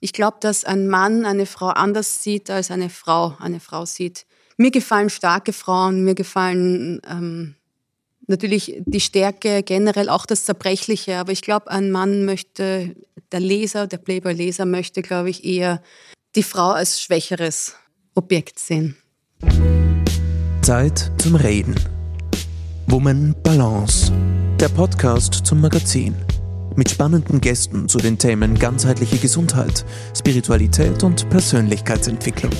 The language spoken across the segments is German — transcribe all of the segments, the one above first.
Ich glaube, dass ein Mann eine Frau anders sieht, als eine Frau eine Frau sieht. Mir gefallen starke Frauen, mir gefallen ähm, natürlich die Stärke, generell auch das Zerbrechliche. Aber ich glaube, ein Mann möchte, der Leser, der Playboy-Leser möchte, glaube ich, eher die Frau als schwächeres Objekt sehen. Zeit zum Reden. Woman Balance. Der Podcast zum Magazin. Mit spannenden Gästen zu den Themen ganzheitliche Gesundheit, Spiritualität und Persönlichkeitsentwicklung.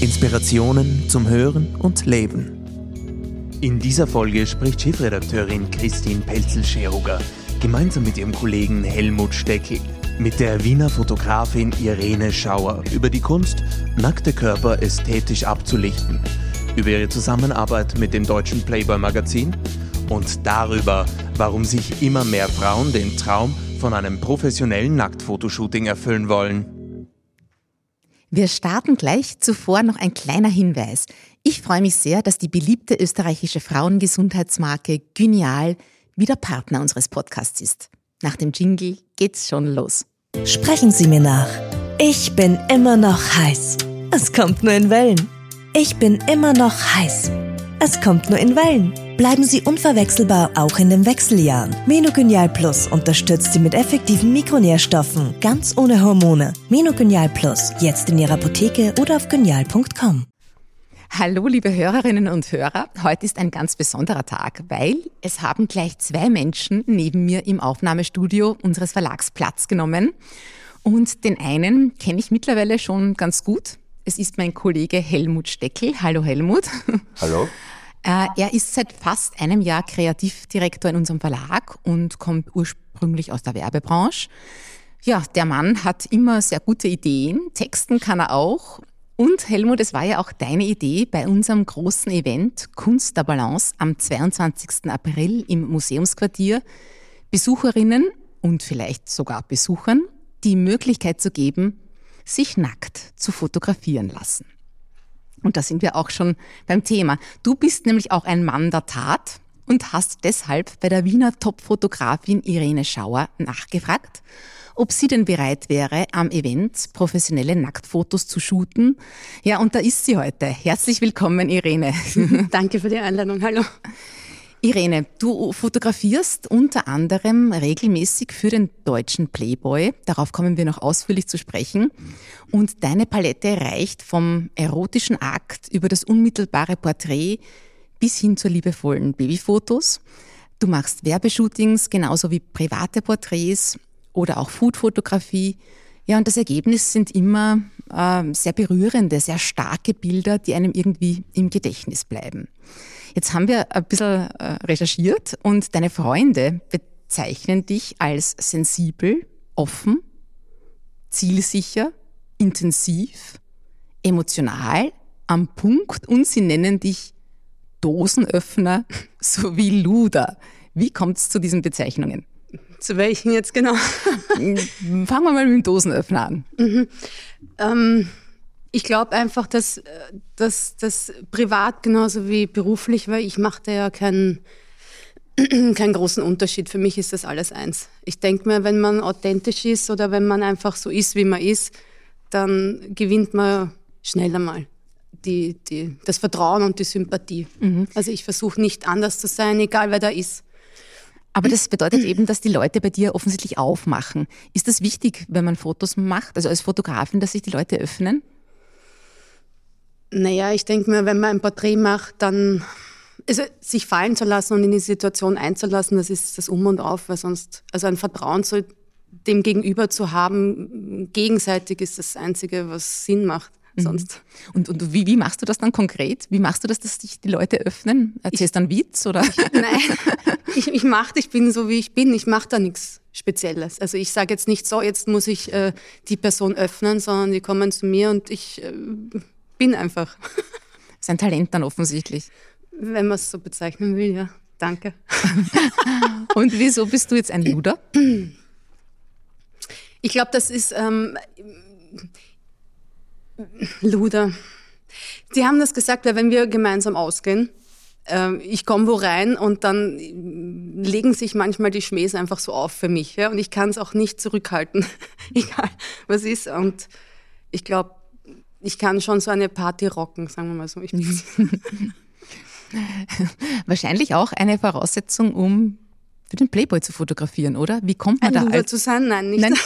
Inspirationen zum Hören und Leben. In dieser Folge spricht Chefredakteurin Christine Pelzel-Scheruger gemeinsam mit ihrem Kollegen Helmut Steckel mit der Wiener Fotografin Irene Schauer über die Kunst, nackte Körper ästhetisch abzulichten, über ihre Zusammenarbeit mit dem deutschen Playboy Magazin und darüber, warum sich immer mehr Frauen den Traum von einem professionellen Nacktfotoshooting erfüllen wollen. Wir starten gleich. Zuvor noch ein kleiner Hinweis. Ich freue mich sehr, dass die beliebte österreichische Frauengesundheitsmarke Gynial wieder Partner unseres Podcasts ist. Nach dem Jingle geht's schon los. Sprechen Sie mir nach. Ich bin immer noch heiß. Es kommt nur in Wellen. Ich bin immer noch heiß. Es kommt nur in Wellen. Bleiben Sie unverwechselbar auch in den Wechseljahren. Menogenial Plus unterstützt Sie mit effektiven Mikronährstoffen, ganz ohne Hormone. Menogenial Plus, jetzt in Ihrer Apotheke oder auf genial.com. Hallo, liebe Hörerinnen und Hörer. Heute ist ein ganz besonderer Tag, weil es haben gleich zwei Menschen neben mir im Aufnahmestudio unseres Verlags Platz genommen. Und den einen kenne ich mittlerweile schon ganz gut. Es ist mein Kollege Helmut Steckel. Hallo Helmut. Hallo. Äh, er ist seit fast einem Jahr Kreativdirektor in unserem Verlag und kommt ursprünglich aus der Werbebranche. Ja, der Mann hat immer sehr gute Ideen, Texten kann er auch. Und Helmut, es war ja auch deine Idee bei unserem großen Event Kunst der Balance am 22. April im Museumsquartier, Besucherinnen und vielleicht sogar Besuchern die Möglichkeit zu geben, sich nackt zu fotografieren lassen. Und da sind wir auch schon beim Thema. Du bist nämlich auch ein Mann der Tat und hast deshalb bei der Wiener Top-Fotografin Irene Schauer nachgefragt, ob sie denn bereit wäre, am Event professionelle Nacktfotos zu shooten. Ja, und da ist sie heute. Herzlich willkommen, Irene. Danke für die Einladung. Hallo. Irene, du fotografierst unter anderem regelmäßig für den deutschen Playboy. Darauf kommen wir noch ausführlich zu sprechen. Und deine Palette reicht vom erotischen Akt über das unmittelbare Porträt bis hin zu liebevollen Babyfotos. Du machst Werbeshootings genauso wie private Porträts oder auch Foodfotografie. Ja, und das Ergebnis sind immer äh, sehr berührende, sehr starke Bilder, die einem irgendwie im Gedächtnis bleiben. Jetzt haben wir ein bisschen äh, recherchiert und deine Freunde bezeichnen dich als sensibel, offen, zielsicher, intensiv, emotional, am Punkt und sie nennen dich Dosenöffner sowie Luder. Wie kommt es zu diesen Bezeichnungen? Zu welchen jetzt genau? Fangen wir mal mit dem Dosenöffner an. Mhm. Ähm, ich glaube einfach, dass das privat genauso wie beruflich, weil ich mache da ja keinen keinen großen Unterschied. Für mich ist das alles eins. Ich denke mir, wenn man authentisch ist oder wenn man einfach so ist, wie man ist, dann gewinnt man schneller mal die, die, das Vertrauen und die Sympathie. Mhm. Also ich versuche nicht anders zu sein, egal wer da ist. Aber das bedeutet eben, dass die Leute bei dir offensichtlich aufmachen. Ist das wichtig, wenn man Fotos macht, also als Fotografin, dass sich die Leute öffnen? Naja, ich denke mir, wenn man ein Porträt macht, dann also sich fallen zu lassen und in die Situation einzulassen, das ist das Um und Auf, weil sonst, also ein Vertrauen zu dem Gegenüber zu haben, gegenseitig ist das Einzige, was Sinn macht. Mhm. Sonst. Und, und wie, wie machst du das dann konkret? Wie machst du das, dass sich die Leute öffnen? Erzählst du einen Witz oder? Nein, ich, ich mache, ich bin so wie ich bin. Ich mache da nichts Spezielles. Also ich sage jetzt nicht so, jetzt muss ich äh, die Person öffnen, sondern die kommen zu mir und ich äh, bin einfach. Sein Talent dann offensichtlich. Wenn man es so bezeichnen will, ja. Danke. Und wieso bist du jetzt ein Luder? Ich glaube, das ist ähm, Luder. Sie haben das gesagt, weil wenn wir gemeinsam ausgehen, ähm, ich komme wo rein und dann legen sich manchmal die Schmähs einfach so auf für mich. Ja? Und ich kann es auch nicht zurückhalten, egal was ist. Und ich glaube, ich kann schon so eine Party rocken, sagen wir mal so. Wahrscheinlich auch eine Voraussetzung, um für den Playboy zu fotografieren, oder? Wie kommt man Ein da als zu sein? Nein, nicht. Nein.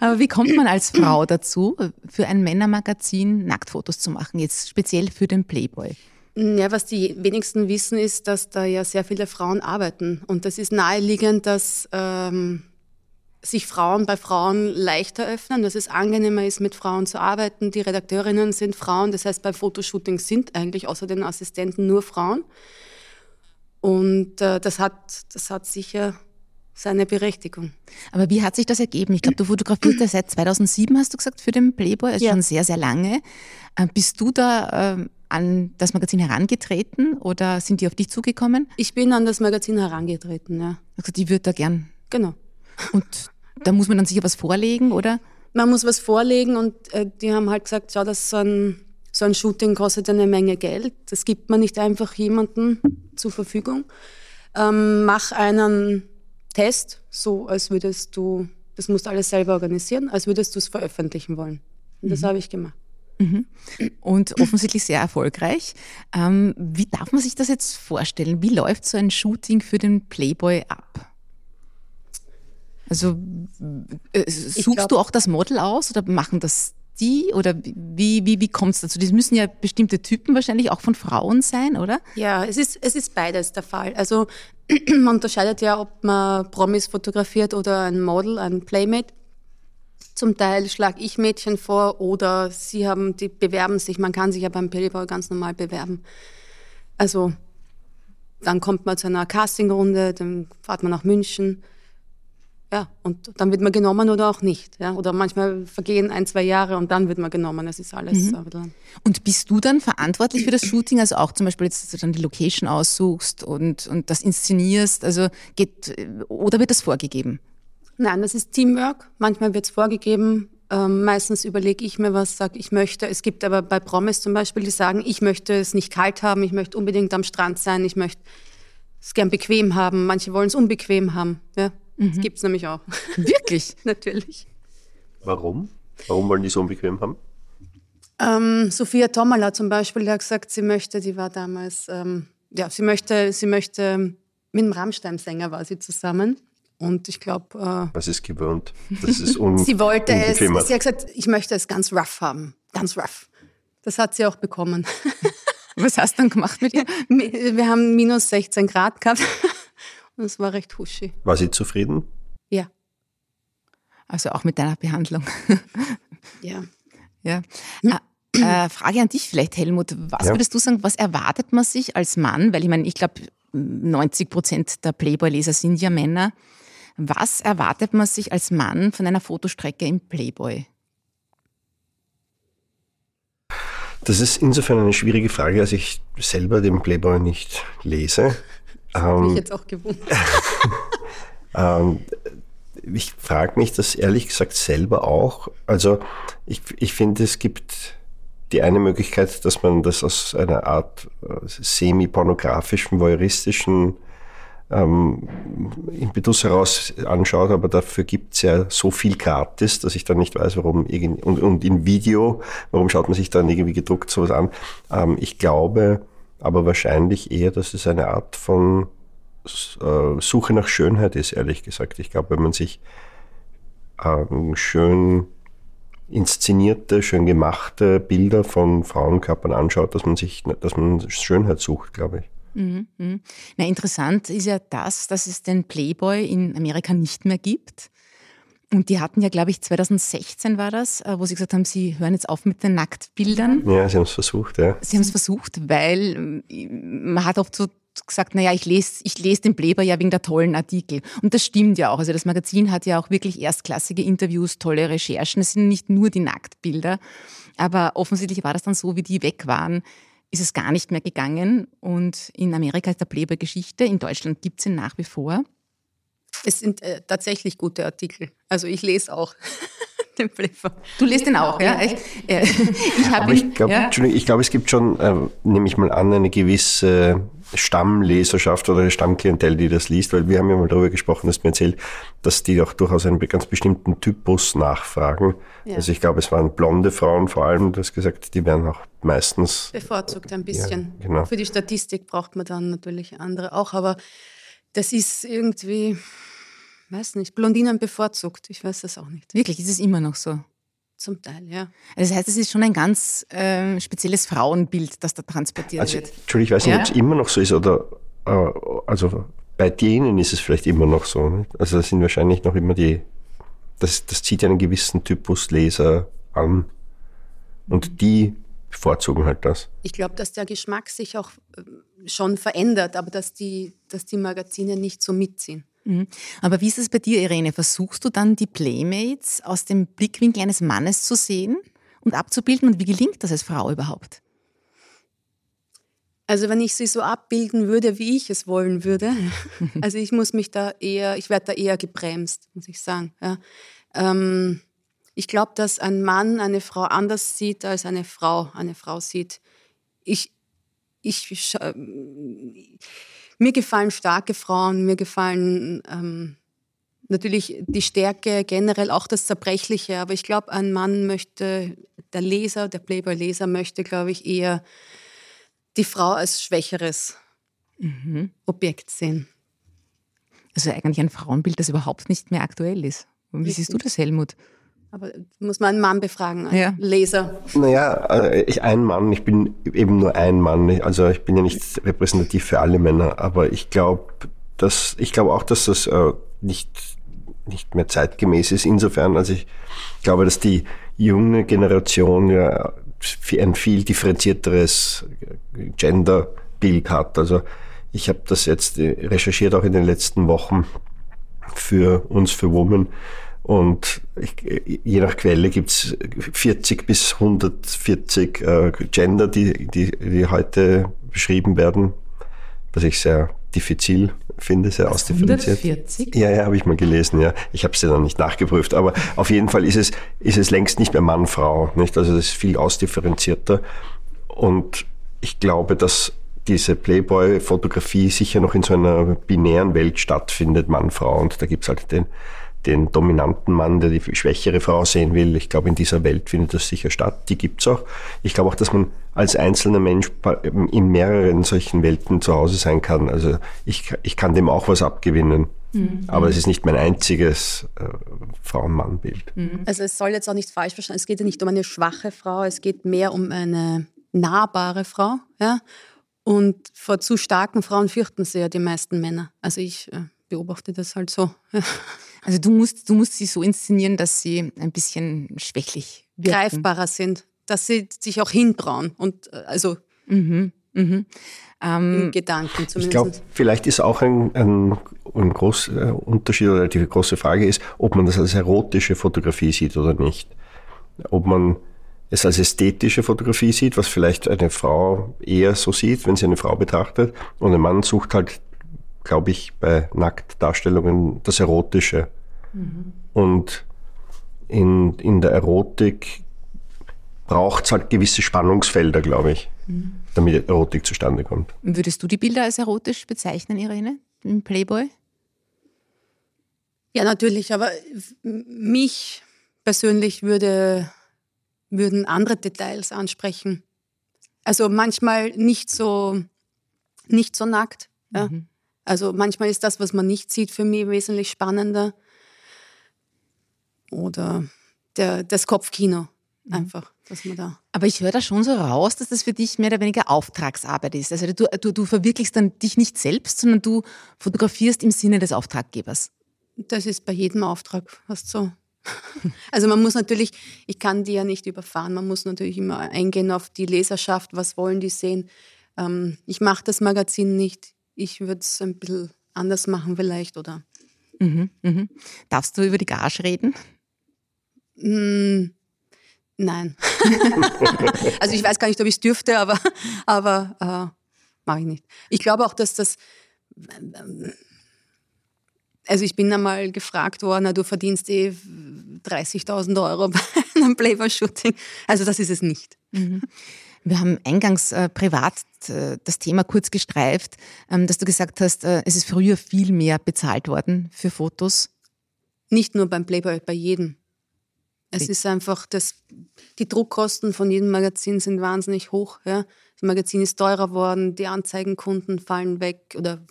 Aber wie kommt man als Frau dazu, für ein Männermagazin Nacktfotos zu machen, jetzt speziell für den Playboy? Ja, was die wenigsten wissen, ist, dass da ja sehr viele Frauen arbeiten. Und das ist naheliegend, dass ähm, sich Frauen bei Frauen leichter öffnen, dass es angenehmer ist, mit Frauen zu arbeiten. Die Redakteurinnen sind Frauen, das heißt, bei Fotoshootings sind eigentlich außer den Assistenten nur Frauen. Und äh, das, hat, das hat sicher seine Berechtigung. Aber wie hat sich das ergeben? Ich glaube, du fotografierst ja seit 2007, hast du gesagt, für den Playboy, also ja. schon sehr, sehr lange. Äh, bist du da äh, an das Magazin herangetreten oder sind die auf dich zugekommen? Ich bin an das Magazin herangetreten, ja. Also die würde da gern. Genau. Und da muss man dann sicher was vorlegen, oder? Man muss was vorlegen und äh, die haben halt gesagt, schau, das so ein, so ein Shooting kostet eine Menge Geld. Das gibt man nicht einfach jemandem zur Verfügung. Ähm, mach einen Test, so als würdest du, das musst du alles selber organisieren, als würdest du es veröffentlichen wollen. Und das mhm. habe ich gemacht. Mhm. Und offensichtlich sehr erfolgreich. Ähm, wie darf man sich das jetzt vorstellen? Wie läuft so ein Shooting für den Playboy ab? Also äh, suchst du auch das Model aus oder machen das die oder wie, wie, wie kommt es dazu? Das müssen ja bestimmte Typen wahrscheinlich auch von Frauen sein, oder? Ja, es ist, es ist beides der Fall. Also man unterscheidet ja, ob man Promis fotografiert oder ein Model, ein Playmate. Zum Teil schlage ich Mädchen vor oder sie haben, die bewerben sich. Man kann sich ja beim Playboy ganz normal bewerben. Also dann kommt man zu einer Castingrunde, dann fahrt man nach München ja, und dann wird man genommen oder auch nicht. Ja? Oder manchmal vergehen ein, zwei Jahre und dann wird man genommen. Das ist alles. Mhm. Und bist du dann verantwortlich für das Shooting? Also auch zum Beispiel jetzt, dass du dann die Location aussuchst und, und das inszenierst? Also geht, oder wird das vorgegeben? Nein, das ist Teamwork. Manchmal wird es vorgegeben. Ähm, meistens überlege ich mir was, sage ich möchte. Es gibt aber bei Promis zum Beispiel, die sagen, ich möchte es nicht kalt haben, ich möchte unbedingt am Strand sein, ich möchte es gern bequem haben. Manche wollen es unbequem haben. Ja. Mhm. Das gibt es nämlich auch. Wirklich? Natürlich. Warum? Warum wollen die so unbequem haben? Ähm, Sophia Tomala zum Beispiel, die hat gesagt, sie möchte, die war damals, ähm, ja, sie möchte, sie möchte, mit dem Rammstein-Sänger war sie zusammen. Und ich glaube. Äh, Was ist gewöhnt? Das ist un Sie wollte es, sie hat gesagt, ich möchte es ganz rough haben. Ganz rough. Das hat sie auch bekommen. Was hast du dann gemacht mit ihr? Wir haben minus 16 Grad gehabt. Das war recht huschi. War sie zufrieden? Ja. Also auch mit deiner Behandlung. ja. Ja. Hm. Äh, Frage an dich vielleicht, Helmut. Was ja. würdest du sagen, was erwartet man sich als Mann? Weil ich meine, ich glaube, 90 Prozent der Playboy-Leser sind ja Männer. Was erwartet man sich als Mann von einer Fotostrecke im Playboy? Das ist insofern eine schwierige Frage, als ich selber den Playboy nicht lese. Das ähm, mich jetzt auch gewundert. ähm, ich frage mich das ehrlich gesagt selber auch. Also ich, ich finde, es gibt die eine Möglichkeit, dass man das aus einer Art äh, semi-pornografischen, voyeuristischen ähm, Impetus heraus anschaut, aber dafür gibt es ja so viel gratis, dass ich dann nicht weiß, warum irgendwie, und, und in Video, warum schaut man sich dann irgendwie gedruckt sowas an. Ähm, ich glaube, aber wahrscheinlich eher, dass es eine Art von äh, Suche nach Schönheit ist, ehrlich gesagt. Ich glaube, wenn man sich ähm, schön inszenierte, schön gemachte Bilder von Frauenkörpern anschaut, dass man sich, dass man Schönheit sucht, glaube ich. Mhm, mhm. Na, interessant ist ja das, dass es den Playboy in Amerika nicht mehr gibt. Und die hatten ja, glaube ich, 2016 war das, äh, wo sie gesagt haben, sie hören jetzt auf mit den Nacktbildern. Ja, sie haben es versucht, ja. Sie haben es versucht, weil äh, man hat oft so gesagt, naja, ich lese ich lese den Playboy ja wegen der tollen Artikel. Und das stimmt ja auch. Also das Magazin hat ja auch wirklich erstklassige Interviews, tolle Recherchen. Es sind nicht nur die Nacktbilder. Aber offensichtlich war das dann so, wie die weg waren, ist es gar nicht mehr gegangen. Und in Amerika ist der Playboy Geschichte. In Deutschland gibt es ihn nach wie vor. Es sind äh, tatsächlich gute Artikel. Also ich lese auch den Playboy. Du lest den auch, ja? Echt? Ich habe ich glaube, ja. glaub, es gibt schon, äh, nehme ich mal an, eine gewisse Stammleserschaft oder eine Stammklientel, die das liest, weil wir haben ja mal darüber gesprochen, dass mir erzählt, dass die auch durchaus einen ganz bestimmten Typus nachfragen. Ja. Also ich glaube, es waren blonde Frauen vor allem, du hast gesagt, die werden auch meistens bevorzugt ein bisschen. Ja, genau. Für die Statistik braucht man dann natürlich andere auch, aber das ist irgendwie weiß nicht, Blondinen bevorzugt. Ich weiß das auch nicht. Wirklich, ist es immer noch so? Zum Teil, ja. Das heißt, es ist schon ein ganz äh, spezielles Frauenbild, das da transportiert also, wird. Entschuldigung, ich weiß nicht, ja? ob es immer noch so ist oder äh, also bei denen ist es vielleicht immer noch so. Nicht? Also das sind wahrscheinlich noch immer die, das, das zieht einen gewissen Typus Leser an und die bevorzugen halt das. Ich glaube, dass der Geschmack sich auch äh, schon verändert, aber dass die, dass die Magazine nicht so mitziehen. Mhm. Aber wie ist es bei dir, Irene? Versuchst du dann die Playmates aus dem Blickwinkel eines Mannes zu sehen und abzubilden? Und wie gelingt das als Frau überhaupt? Also wenn ich sie so abbilden würde, wie ich es wollen würde, also ich muss mich da eher, ich werde da eher gebremst, muss ich sagen. Ja. Ähm, ich glaube, dass ein Mann eine Frau anders sieht, als eine Frau eine Frau sieht. Ich, ich, mir gefallen starke Frauen, mir gefallen ähm, natürlich die Stärke, generell auch das Zerbrechliche, aber ich glaube, ein Mann möchte, der Leser, der Playboy-Leser möchte, glaube ich, eher die Frau als schwächeres mhm. Objekt sehen. Also eigentlich ein Frauenbild, das überhaupt nicht mehr aktuell ist. Wie Richtig. siehst du das, Helmut? Aber muss man einen Mann befragen, einen ja. Leser. Naja, äh, ich ein Mann, ich bin eben nur ein Mann. Also ich bin ja nicht repräsentativ für alle Männer, aber ich glaube, dass ich glaube auch, dass das äh, nicht nicht mehr zeitgemäß ist. Insofern, also ich glaube, dass die junge Generation ja ein viel differenzierteres Genderbild hat. Also ich habe das jetzt recherchiert auch in den letzten Wochen für uns, für Women. Und ich, je nach Quelle gibt's 40 bis 140 äh, Gender, die, die, die heute beschrieben werden, was ich sehr diffizil finde, sehr was, ausdifferenziert. 140? Ja, ja, habe ich mal gelesen, ja. Ich habe es ja noch nicht nachgeprüft, aber auf jeden Fall ist es, ist es längst nicht mehr Mann, Frau, nicht? Also das ist viel ausdifferenzierter. Und ich glaube, dass diese Playboy-Fotografie sicher noch in so einer binären Welt stattfindet, Mann, Frau. Und da gibt's halt den den dominanten Mann, der die schwächere Frau sehen will. Ich glaube, in dieser Welt findet das sicher statt. Die gibt's auch. Ich glaube auch, dass man als einzelner Mensch in mehreren solchen Welten zu Hause sein kann. Also ich, ich kann dem auch was abgewinnen. Mhm. Aber es ist nicht mein einziges äh, Frauen-Mann-Bild. Mhm. Also es soll jetzt auch nicht falsch verstanden. Es geht ja nicht um eine schwache Frau, es geht mehr um eine nahbare Frau. Ja? Und vor zu starken Frauen fürchten sie ja die meisten Männer. Also ich äh, beobachte das halt so. Also du musst, du musst sie so inszenieren, dass sie ein bisschen schwächlich wirken. greifbarer sind, dass sie sich auch hintrauen und äh, also mhm, mhm. Ähm, Gedanken zumindest. Ich glaube, vielleicht ist auch ein, ein, ein großer äh, Unterschied oder die große Frage ist, ob man das als erotische Fotografie sieht oder nicht. Ob man es als ästhetische Fotografie sieht, was vielleicht eine Frau eher so sieht, wenn sie eine Frau betrachtet, und ein Mann sucht halt glaube ich, bei Nacktdarstellungen das Erotische. Mhm. Und in, in der Erotik braucht es halt gewisse Spannungsfelder, glaube ich, mhm. damit Erotik zustande kommt. Würdest du die Bilder als erotisch bezeichnen, Irene, im Playboy? Ja, natürlich, aber mich persönlich würde, würden andere Details ansprechen. Also manchmal nicht so, nicht so nackt. Ja. Mhm. Also manchmal ist das, was man nicht sieht, für mich wesentlich spannender. Oder der, das Kopfkino mhm. einfach, dass man da. Aber ich höre da schon so raus, dass das für dich mehr oder weniger Auftragsarbeit ist. Also du, du, du verwirklichst dann dich nicht selbst, sondern du fotografierst im Sinne des Auftraggebers. Das ist bei jedem Auftrag fast so. Also man muss natürlich, ich kann die ja nicht überfahren, man muss natürlich immer eingehen auf die Leserschaft, was wollen die sehen. Ähm, ich mache das Magazin nicht, ich würde es ein bisschen anders machen vielleicht, oder? Mhm, mhm. Darfst du über die Gage reden? Mm, nein. also ich weiß gar nicht, ob ich es dürfte, aber, aber äh, mache ich nicht. Ich glaube auch, dass das also ich bin einmal gefragt worden, du verdienst eh 30.000 Euro bei einem Playboy-Shooting. Also das ist es nicht. Mhm. Wir haben eingangs äh, privat äh, das Thema kurz gestreift, ähm, dass du gesagt hast, äh, es ist früher viel mehr bezahlt worden für Fotos. Nicht nur beim Playboy, bei jedem. Es ist einfach, das, die Druckkosten von jedem Magazin sind wahnsinnig hoch. Ja. Das Magazin ist teurer worden, die Anzeigenkunden fallen weg oder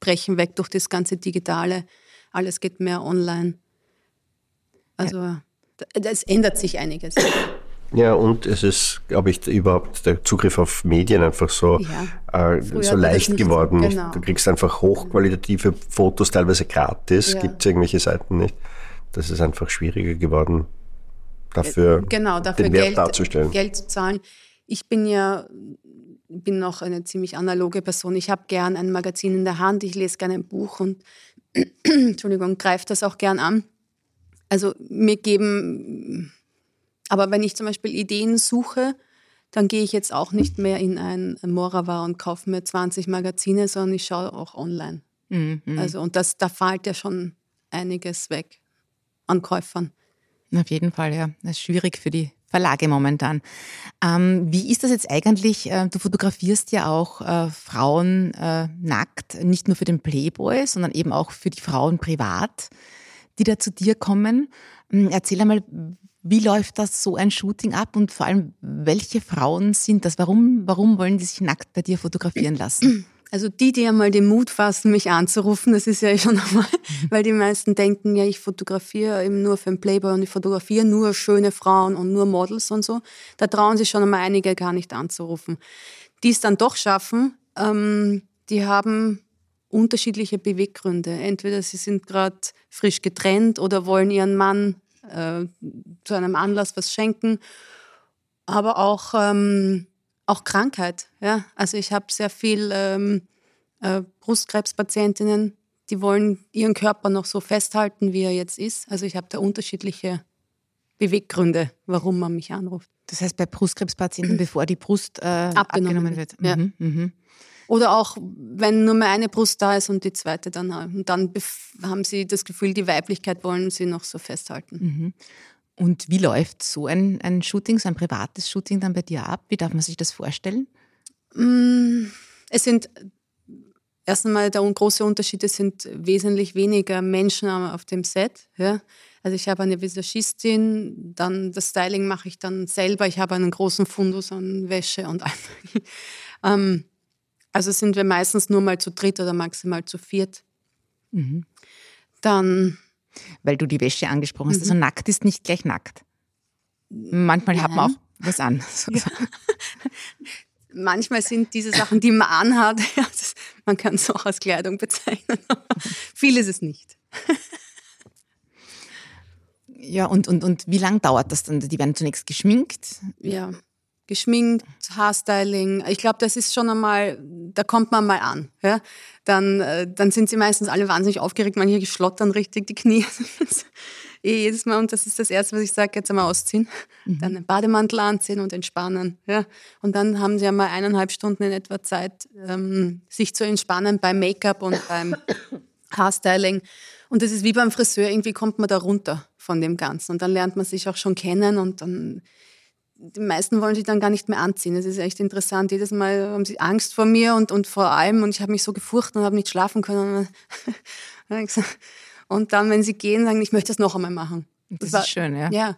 brechen weg durch das ganze Digitale. Alles geht mehr online. Also ja. es ändert sich einiges. Ja, und es ist, glaube ich, überhaupt der Zugriff auf Medien einfach so, ja. äh, so leicht geworden. Genau. Du kriegst einfach hochqualitative Fotos, teilweise gratis, ja. gibt es irgendwelche Seiten nicht. Das ist einfach schwieriger geworden, dafür, äh, genau, dafür den Wert Geld, darzustellen. Geld zu zahlen. Ich bin ja bin noch eine ziemlich analoge Person. Ich habe gern ein Magazin in der Hand, ich lese gerne ein Buch und Entschuldigung, greife das auch gern an. Also mir geben aber wenn ich zum Beispiel Ideen suche, dann gehe ich jetzt auch nicht mehr in ein Morava und kaufe mir 20 Magazine, sondern ich schaue auch online. Mhm. Also, und das, da fällt ja schon einiges weg an Käufern. Auf jeden Fall, ja. Das ist schwierig für die Verlage momentan. Ähm, wie ist das jetzt eigentlich? Äh, du fotografierst ja auch äh, Frauen äh, nackt, nicht nur für den Playboy, sondern eben auch für die Frauen privat, die da zu dir kommen. Hm, erzähl einmal, wie läuft das so ein Shooting ab und vor allem, welche Frauen sind das? Warum, warum wollen die sich nackt bei dir fotografieren lassen? Also die, die einmal den Mut fassen, mich anzurufen, das ist ja schon einmal, weil die meisten denken, ja, ich fotografiere eben nur für den Playboy und ich fotografiere nur schöne Frauen und nur Models und so. Da trauen sich schon einmal einige gar nicht anzurufen. Die es dann doch schaffen, ähm, die haben unterschiedliche Beweggründe. Entweder sie sind gerade frisch getrennt oder wollen ihren Mann äh, zu einem Anlass was schenken, aber auch, ähm, auch Krankheit. Ja? Also ich habe sehr viel ähm, äh, Brustkrebspatientinnen, die wollen ihren Körper noch so festhalten, wie er jetzt ist. Also ich habe da unterschiedliche Beweggründe, warum man mich anruft. Das heißt bei Brustkrebspatienten, bevor die Brust äh, abgenommen, abgenommen, wird. Ja. Mhm, mhm. Oder auch, wenn nur mehr eine Brust da ist und die zweite dann, und dann haben sie das Gefühl, die Weiblichkeit wollen sie noch so festhalten. Mhm. Und wie läuft so ein, ein Shooting, so ein privates Shooting dann bei dir ab? Wie darf man sich das vorstellen? Mm, es sind erst einmal der große Unterschied, es sind wesentlich weniger Menschen auf dem Set. Ja. Also ich habe eine Visagistin, dann das Styling mache ich dann selber. Ich habe einen großen Fundus an Wäsche und allem. Also sind wir meistens nur mal zu dritt oder maximal zu viert. Mhm. Dann. Weil du die Wäsche angesprochen hast. Mhm. Also nackt ist nicht gleich nackt. Manchmal Nein. hat man auch was an. Ja. Manchmal sind diese Sachen, die man anhat, man kann es auch als Kleidung bezeichnen. Viel ist es nicht. Ja, und, und, und wie lange dauert das dann? Die werden zunächst geschminkt? Ja, geschminkt, Haarstyling. Ich glaube, das ist schon einmal, da kommt man mal an. Ja? Dann, äh, dann sind sie meistens alle wahnsinnig aufgeregt, manche schlottern richtig die Knie. eh jedes Mal, und das ist das Erste, was ich sage, jetzt einmal ausziehen, mhm. dann einen Bademantel anziehen und entspannen. Ja? Und dann haben sie einmal eineinhalb Stunden in etwa Zeit, ähm, sich zu entspannen beim Make-up und beim Haarstyling. Und das ist wie beim Friseur, irgendwie kommt man da runter von dem Ganzen. Und dann lernt man sich auch schon kennen und dann die meisten wollen sich dann gar nicht mehr anziehen. Das ist echt interessant. Jedes Mal haben sie Angst vor mir und, und vor allem und ich habe mich so gefurcht und habe nicht schlafen können. Und dann, wenn sie gehen, sagen, ich möchte das noch einmal machen. Das, das war, ist schön, ja. ja.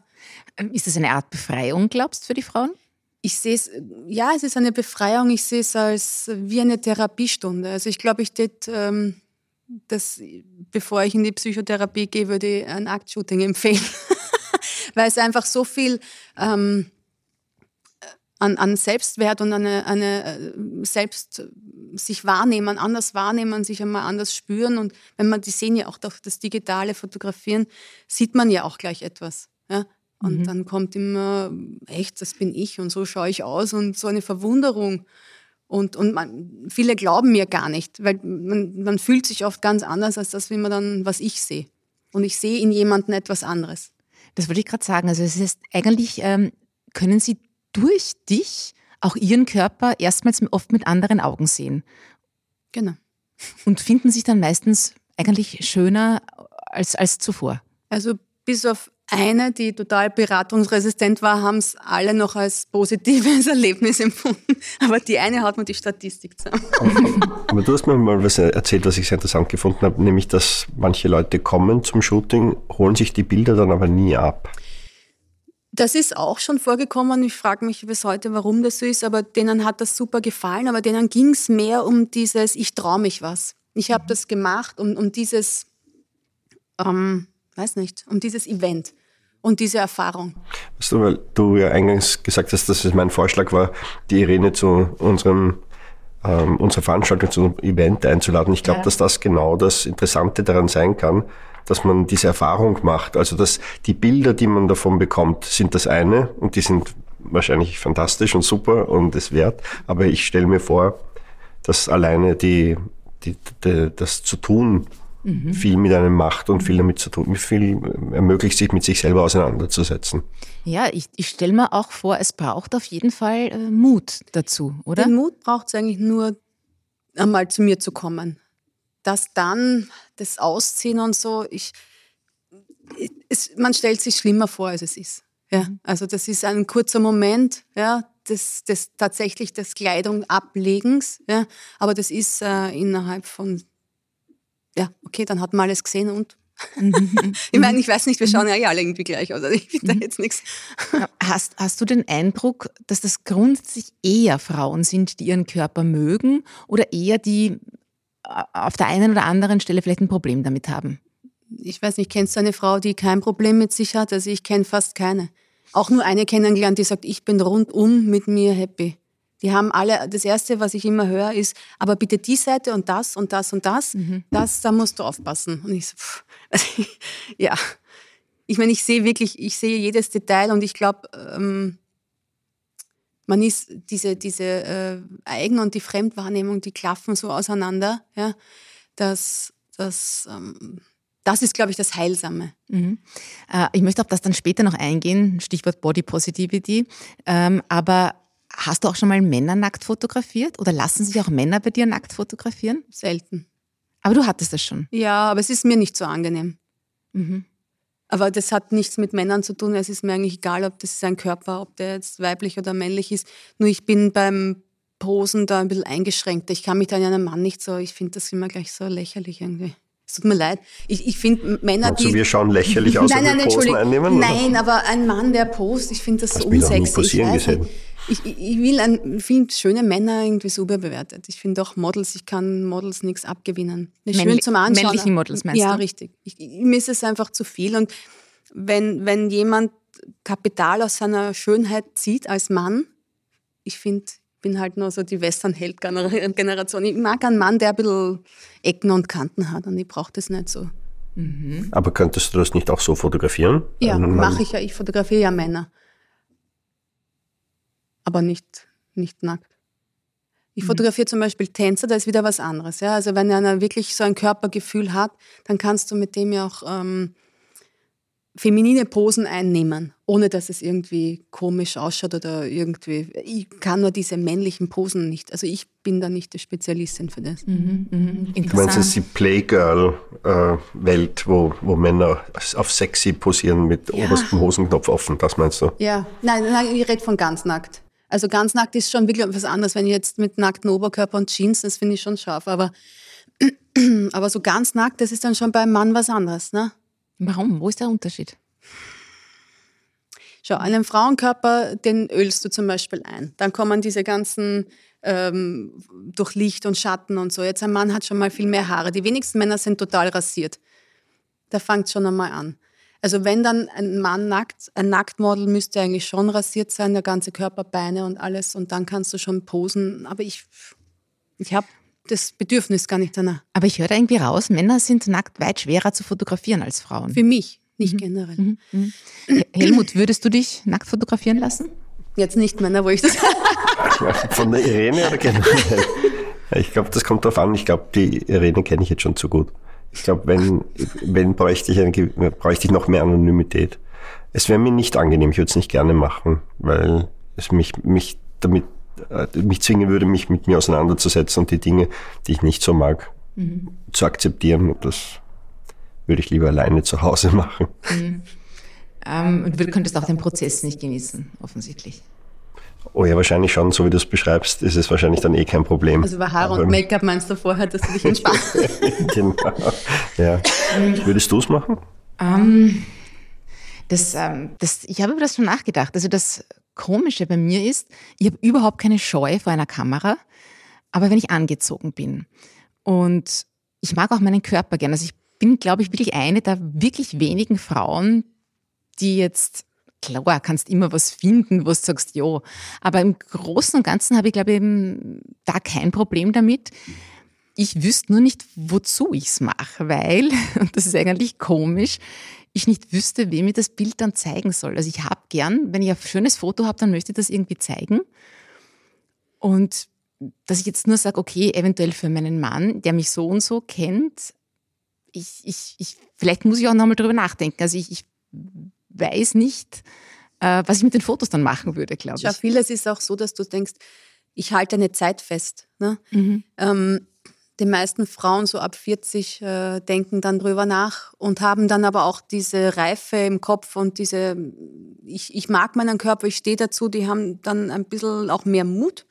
Ähm, ist das eine Art Befreiung, glaubst du, für die Frauen? Ich sehe es, ja, es ist eine Befreiung. Ich sehe es als wie eine Therapiestunde. Also ich glaube, ich tät, ähm, das, bevor ich in die Psychotherapie gehe, würde ich ein Aktshooting empfehlen. Weil es einfach so viel ähm, an, an Selbstwert und eine, eine äh, selbst sich wahrnehmen, anders wahrnehmen, sich einmal anders spüren. Und wenn man, die sehen ja auch durch das digitale Fotografieren, sieht man ja auch gleich etwas. Ja? Und mhm. dann kommt immer, echt, das bin ich und so schaue ich aus und so eine Verwunderung. Und, und man, viele glauben mir gar nicht, weil man, man fühlt sich oft ganz anders als das, wie man dann, was ich sehe. Und ich sehe in jemandem etwas anderes. Das wollte ich gerade sagen. Also es ist eigentlich, ähm, können Sie durch dich auch ihren Körper erstmals oft mit anderen Augen sehen. Genau. Und finden sich dann meistens eigentlich schöner als, als zuvor. Also bis auf eine, die total beratungsresistent war, haben es alle noch als positives Erlebnis empfunden. Aber die eine hat mir die Statistik zusammen. Aber du hast mir mal was erzählt, was ich sehr interessant gefunden habe, nämlich, dass manche Leute kommen zum Shooting, holen sich die Bilder dann aber nie ab. Das ist auch schon vorgekommen. Ich frage mich bis heute, warum das so ist, aber denen hat das super gefallen. Aber denen ging es mehr um dieses, ich traue mich was. Ich habe das gemacht, um, um dieses, ähm, weiß nicht, um dieses Event und diese Erfahrung. Weißt du, weil du ja eingangs gesagt hast, dass es mein Vorschlag war, die Irene zu unserem ähm, unserer Veranstaltung zu einem Event einzuladen. Ich glaube, ja. dass das genau das Interessante daran sein kann, dass man diese Erfahrung macht. Also dass die Bilder, die man davon bekommt, sind das eine und die sind wahrscheinlich fantastisch und super und es wert. Aber ich stelle mir vor, dass alleine die, die, die, das zu tun mhm. viel mit einem macht und viel damit zu tun, viel ermöglicht, sich mit sich selber auseinanderzusetzen. Ja, ich, ich stelle mir auch vor, es braucht auf jeden Fall äh, Mut dazu, oder? Den Mut braucht es eigentlich nur, einmal zu mir zu kommen dass dann das Ausziehen und so, ich, es, man stellt sich schlimmer vor, als es ist. Ja, mhm. also das ist ein kurzer Moment, ja, des, des tatsächlich des Kleidung ablegens, ja, aber das ist äh, innerhalb von, ja, okay, dann hat man alles gesehen und mhm. ich meine, ich weiß nicht, wir schauen ja eh alle irgendwie gleich aus. Also ich finde da mhm. jetzt nichts. Hast, hast du den Eindruck, dass das grundsätzlich eher Frauen sind, die ihren Körper mögen oder eher die auf der einen oder anderen Stelle vielleicht ein Problem damit haben. Ich weiß nicht, kennst du eine Frau, die kein Problem mit sich hat? Also ich kenne fast keine. Auch nur eine kennengelernt, die sagt, ich bin rundum mit mir happy. Die haben alle, das Erste, was ich immer höre, ist, aber bitte die Seite und das und das und das, mhm. das, da musst du aufpassen. Und ich so, pff, also ja. Ich meine, ich sehe wirklich, ich sehe jedes Detail und ich glaube, ähm, man ist diese, diese äh, Eigen- und die Fremdwahrnehmung, die klaffen so auseinander, ja, dass, dass ähm, das ist, glaube ich, das Heilsame. Mhm. Äh, ich möchte auf das dann später noch eingehen, Stichwort Body Positivity. Ähm, aber hast du auch schon mal Männer nackt fotografiert oder lassen sich auch Männer bei dir nackt fotografieren? Selten. Aber du hattest das schon. Ja, aber es ist mir nicht so angenehm. Mhm. Aber das hat nichts mit Männern zu tun. Es ist mir eigentlich egal, ob das sein Körper, ob der jetzt weiblich oder männlich ist. Nur ich bin beim Posen da ein bisschen eingeschränkt. Ich kann mich da in einem Mann nicht so, ich finde das immer gleich so lächerlich irgendwie. Es tut mir leid. Ich, ich finde Männer, also die... wir schauen lächerlich aus, nein, nein, wenn wir Posen einnehmen? Nein, oder? aber ein Mann, der post, ich finde das so unsexy. Ich, gesehen. ich, ich will ein, finde schöne Männer irgendwie super bewertet. Ich finde auch Models, ich kann Models nichts abgewinnen. Männli schön zum Anschauen. Männlichen Models meinst ja, du? Ja, richtig. Ich, mir ist es einfach zu viel. Und wenn, wenn jemand Kapital aus seiner Schönheit zieht als Mann, ich finde, bin halt nur so die Western-Held-Generation. Ich mag einen Mann, der ein bisschen Ecken und Kanten hat und ich brauche das nicht so. Mhm. Aber könntest du das nicht auch so fotografieren? Ja, mache ich ja. Ich fotografiere ja Männer. Aber nicht, nicht nackt. Ich mhm. fotografiere zum Beispiel Tänzer, da ist wieder was anderes. Ja? Also wenn einer wirklich so ein Körpergefühl hat, dann kannst du mit dem ja auch ähm, feminine Posen einnehmen, ohne dass es irgendwie komisch ausschaut oder irgendwie. Ich kann nur diese männlichen Posen nicht. Also ich bin da nicht die Spezialistin für das. Mhm, mh. Du meinst jetzt die Playgirl-Welt, äh, wo, wo Männer auf sexy posieren mit ja. oberstem Hosenknopf offen, das meinst du? Ja, nein, nein ich rede von ganz nackt. Also ganz nackt ist schon wirklich was anderes, wenn ich jetzt mit nacktem Oberkörper und Jeans, das finde ich schon scharf. Aber, aber so ganz nackt, das ist dann schon beim Mann was anderes, ne? Warum? Wo ist der Unterschied? Schau, einen Frauenkörper, den ölst du zum Beispiel ein. Dann kommen diese ganzen ähm, durch Licht und Schatten und so. Jetzt ein Mann hat schon mal viel mehr Haare. Die wenigsten Männer sind total rasiert. Da fängt schon einmal an. Also wenn dann ein Mann nackt, ein Nacktmodel müsste eigentlich schon rasiert sein, der ganze Körper, Beine und alles. Und dann kannst du schon posen. Aber ich, ich habe das Bedürfnis gar nicht danach. Aber ich höre da irgendwie raus, Männer sind nackt weit schwerer zu fotografieren als Frauen. Für mich, nicht mhm. generell. Mhm. Mhm. Helmut, würdest du dich nackt fotografieren lassen? Jetzt nicht Männer, wo ich das. Von der Irene oder generell? Ich glaube, das kommt darauf an. Ich glaube, die Irene kenne ich jetzt schon zu gut. Ich glaube, wenn, wenn bräuchte ich, eine, bräuchte ich noch mehr Anonymität. Es wäre mir nicht angenehm, ich würde es nicht gerne machen, weil es mich, mich damit mich zwingen würde, mich mit mir auseinanderzusetzen und die Dinge, die ich nicht so mag, mhm. zu akzeptieren. Das würde ich lieber alleine zu Hause machen. Mhm. Ähm, und du könntest auch den Prozess nicht genießen, offensichtlich. Oh ja, wahrscheinlich schon, so wie du es beschreibst, ist es wahrscheinlich dann eh kein Problem. Also bei Haare und Make-up meinst du vorher, dass du dich entspannst? genau. Ja. Würdest du es machen? Um, ähm, das, ähm, das, ich habe über das schon nachgedacht. Also das Komische bei mir ist, ich habe überhaupt keine Scheu vor einer Kamera, aber wenn ich angezogen bin und ich mag auch meinen Körper gerne. Also ich bin, glaube ich, wirklich eine der wirklich wenigen Frauen, die jetzt klar, kannst immer was finden, wo du sagst, ja. Aber im Großen und Ganzen habe ich, glaube ich, da kein Problem damit. Ich wüsste nur nicht, wozu ich es mache, weil, und das ist eigentlich komisch, ich nicht wüsste, wem ich das Bild dann zeigen soll. Also ich habe gern, wenn ich ein schönes Foto habe, dann möchte ich das irgendwie zeigen. Und dass ich jetzt nur sage, okay, eventuell für meinen Mann, der mich so und so kennt, ich, ich, ich, vielleicht muss ich auch nochmal drüber nachdenken. Also ich, ich weiß nicht, äh, was ich mit den Fotos dann machen würde, glaube ich. Ja, vieles ist auch so, dass du denkst, ich halte eine Zeit fest. Ne? Mhm. Ähm, die meisten Frauen so ab 40 äh, denken dann drüber nach und haben dann aber auch diese Reife im Kopf und diese, ich, ich mag meinen Körper, ich stehe dazu, die haben dann ein bisschen auch mehr Mut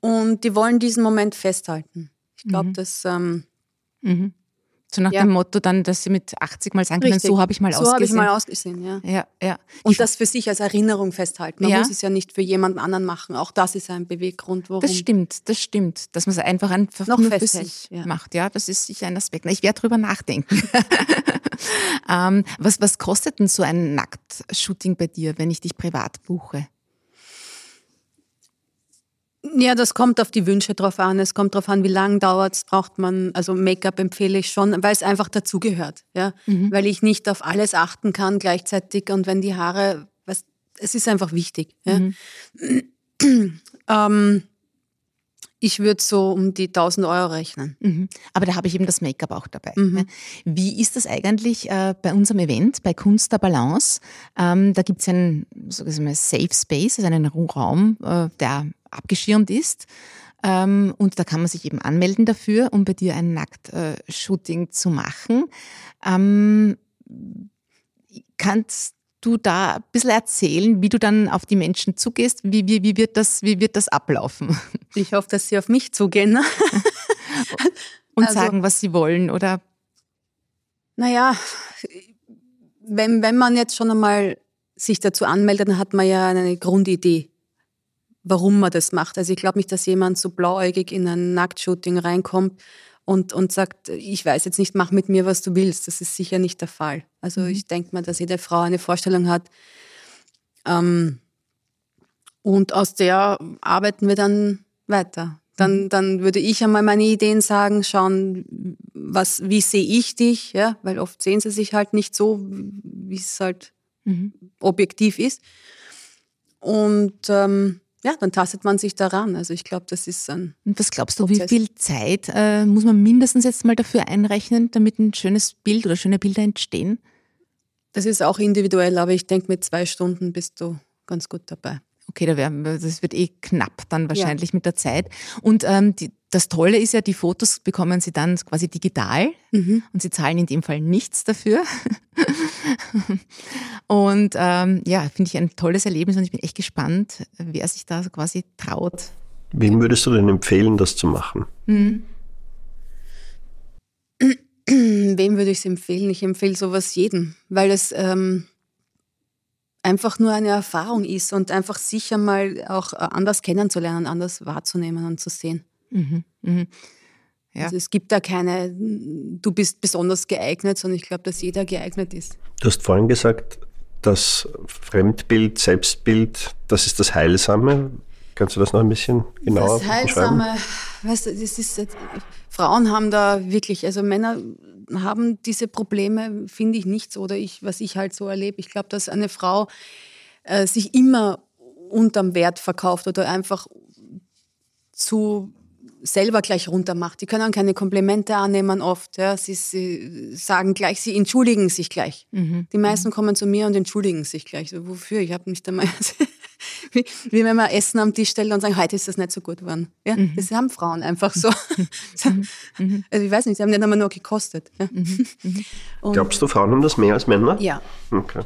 und die wollen diesen Moment festhalten. Ich glaube, mhm. das ähm, mhm. So nach ja. dem Motto dann, dass sie mit 80 mal sagen können, so habe ich mal so ausgesehen. So habe ich mal ausgesehen, ja. ja, ja. Und ich das für sich als Erinnerung festhalten. Man ja. muss es ja nicht für jemanden anderen machen. Auch das ist ein Beweggrund, warum. Das stimmt, das stimmt. Dass man es einfach, einfach Noch nur für sich macht. Ja, das ist sicher ein Aspekt. Ich werde drüber nachdenken. ähm, was, was kostet denn so ein Nacktshooting bei dir, wenn ich dich privat buche? Ja, das kommt auf die Wünsche drauf an. Es kommt drauf an, wie lange dauert es, braucht man, also Make-up empfehle ich schon, weil es einfach dazugehört. Ja? Mhm. Weil ich nicht auf alles achten kann gleichzeitig und wenn die Haare, was, es ist einfach wichtig. Ja? Mhm. ähm, ich würde so um die 1000 Euro rechnen. Mhm. Aber da habe ich eben das Make-up auch dabei. Mhm. Wie ist das eigentlich äh, bei unserem Event, bei Kunst der Balance? Ähm, da gibt es einen Safe Space, also einen Raum, äh, der abgeschirmt ist. Ähm, und da kann man sich eben anmelden dafür, um bei dir ein Nackt-Shooting zu machen. Ähm, kannst du da ein bisschen erzählen, wie du dann auf die Menschen zugehst? Wie, wie, wie, wird, das, wie wird das ablaufen? Ich hoffe, dass sie auf mich zugehen. Ne? Und also, sagen, was sie wollen, oder? Naja, wenn, wenn man jetzt schon einmal sich dazu anmeldet, dann hat man ja eine Grundidee, warum man das macht. Also ich glaube nicht, dass jemand so blauäugig in ein Nacktshooting reinkommt und, und sagt, ich weiß jetzt nicht, mach mit mir, was du willst. Das ist sicher nicht der Fall. Also mhm. ich denke mal, dass jede Frau eine Vorstellung hat. Ähm, und aus der arbeiten wir dann weiter. Dann, mhm. dann würde ich einmal meine Ideen sagen, schauen, was, wie sehe ich dich, ja, weil oft sehen sie sich halt nicht so, wie es halt mhm. objektiv ist. Und ähm, ja, dann tastet man sich daran. Also ich glaube, das ist ein. Und was glaubst du, Prozess. wie viel Zeit äh, muss man mindestens jetzt mal dafür einrechnen, damit ein schönes Bild oder schöne Bilder entstehen? Das ist auch individuell, aber ich denke, mit zwei Stunden bist du ganz gut dabei. Okay, da das wird eh knapp dann wahrscheinlich ja. mit der Zeit. Und ähm, die, das Tolle ist ja, die Fotos bekommen Sie dann quasi digital mhm. und Sie zahlen in dem Fall nichts dafür. und ähm, ja, finde ich ein tolles Erlebnis und ich bin echt gespannt, wer sich da quasi traut. Wem würdest du denn empfehlen, das zu machen? Mhm. Wem würde ich es empfehlen? Ich empfehle sowas jedem, weil es ähm, einfach nur eine Erfahrung ist und einfach sicher mal auch äh, anders kennenzulernen, anders wahrzunehmen und zu sehen. Mhm, mh. ja. Also es gibt da keine, du bist besonders geeignet, sondern ich glaube, dass jeder geeignet ist. Du hast vorhin gesagt, das Fremdbild, Selbstbild, das ist das Heilsame. Kannst du das noch ein bisschen genauer das Heilsame, weißt du, das ist, Frauen haben da wirklich, also Männer haben diese Probleme, finde ich nicht so, oder ich, was ich halt so erlebe. Ich glaube, dass eine Frau äh, sich immer unterm Wert verkauft oder einfach zu selber gleich runter macht. Die können keine Komplimente annehmen oft. Ja. Sie, sie sagen gleich, sie entschuldigen sich gleich. Mhm. Die meisten kommen zu mir und entschuldigen sich gleich. So, wofür? Ich habe nicht einmal wie, wie wenn man Essen am Tisch stellt und sagen, heute ist das nicht so gut geworden. Ja, mhm. das haben Frauen einfach so. Mhm. also ich weiß nicht, sie haben nicht einmal nur gekostet. Ja. Mhm. mhm. Glaubst du, Frauen haben das mehr als Männer? Ja. Okay.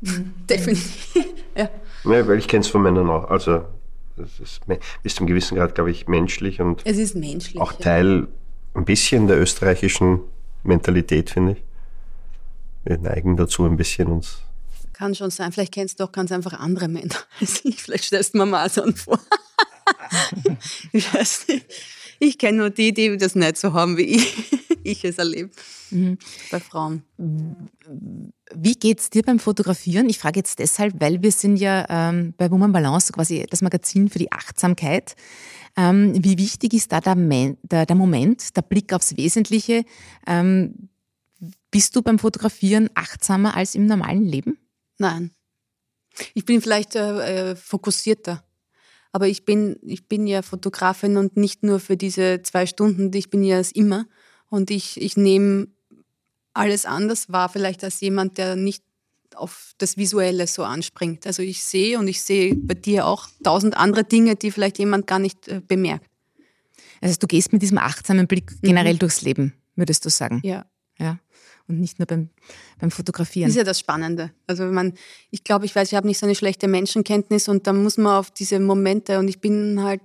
Mhm. Definitiv. ja. ja. Weil ich kenne es von Männern auch. Also das ist bis zum gewissen Grad, glaube ich, menschlich und es ist menschlich, auch Teil ein bisschen der österreichischen Mentalität, finde ich. Wir neigen dazu ein bisschen uns kann schon sein. Vielleicht kennst du auch ganz einfach andere Männer als ich. Vielleicht stellst du mir mal so vor. ich weiß nicht. Ich kenne nur die, die das nicht so haben, wie ich, ich es erlebe. Mhm. Bei Frauen. Wie geht es dir beim Fotografieren? Ich frage jetzt deshalb, weil wir sind ja ähm, bei Woman Balance quasi das Magazin für die Achtsamkeit. Ähm, wie wichtig ist da der, der, der, Moment, der Blick aufs Wesentliche? Ähm, bist du beim Fotografieren achtsamer als im normalen Leben? Nein. Ich bin vielleicht äh, äh, fokussierter. Aber ich bin, ich bin ja Fotografin und nicht nur für diese zwei Stunden, ich bin ja es immer. Und ich, ich nehme alles anders wahr, vielleicht als jemand, der nicht auf das Visuelle so anspringt. Also ich sehe und ich sehe bei dir auch tausend andere Dinge, die vielleicht jemand gar nicht äh, bemerkt. Also du gehst mit diesem achtsamen Blick generell mhm. durchs Leben, würdest du sagen? Ja. Ja und nicht nur beim, beim Fotografieren. Das ist ja das Spannende. Also man, ich glaube, ich weiß, ich habe nicht so eine schlechte Menschenkenntnis und da muss man auf diese Momente und ich bin halt,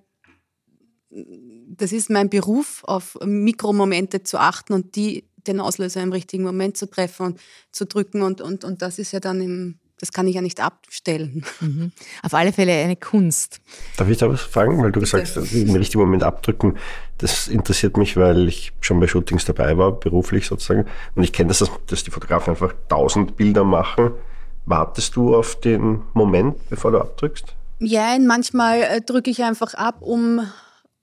das ist mein Beruf, auf Mikromomente zu achten und die den Auslöser im richtigen Moment zu treffen und zu drücken und, und, und das ist ja dann im das kann ich ja nicht abstellen. Mhm. Auf alle Fälle eine Kunst. Darf ich da was fragen? Weil du gesagt hast, im richtigen Moment abdrücken. Das interessiert mich, weil ich schon bei Shootings dabei war, beruflich sozusagen. Und ich kenne das, dass die Fotografen einfach tausend Bilder machen. Wartest du auf den Moment, bevor du abdrückst? Ja, manchmal äh, drücke ich einfach ab, um,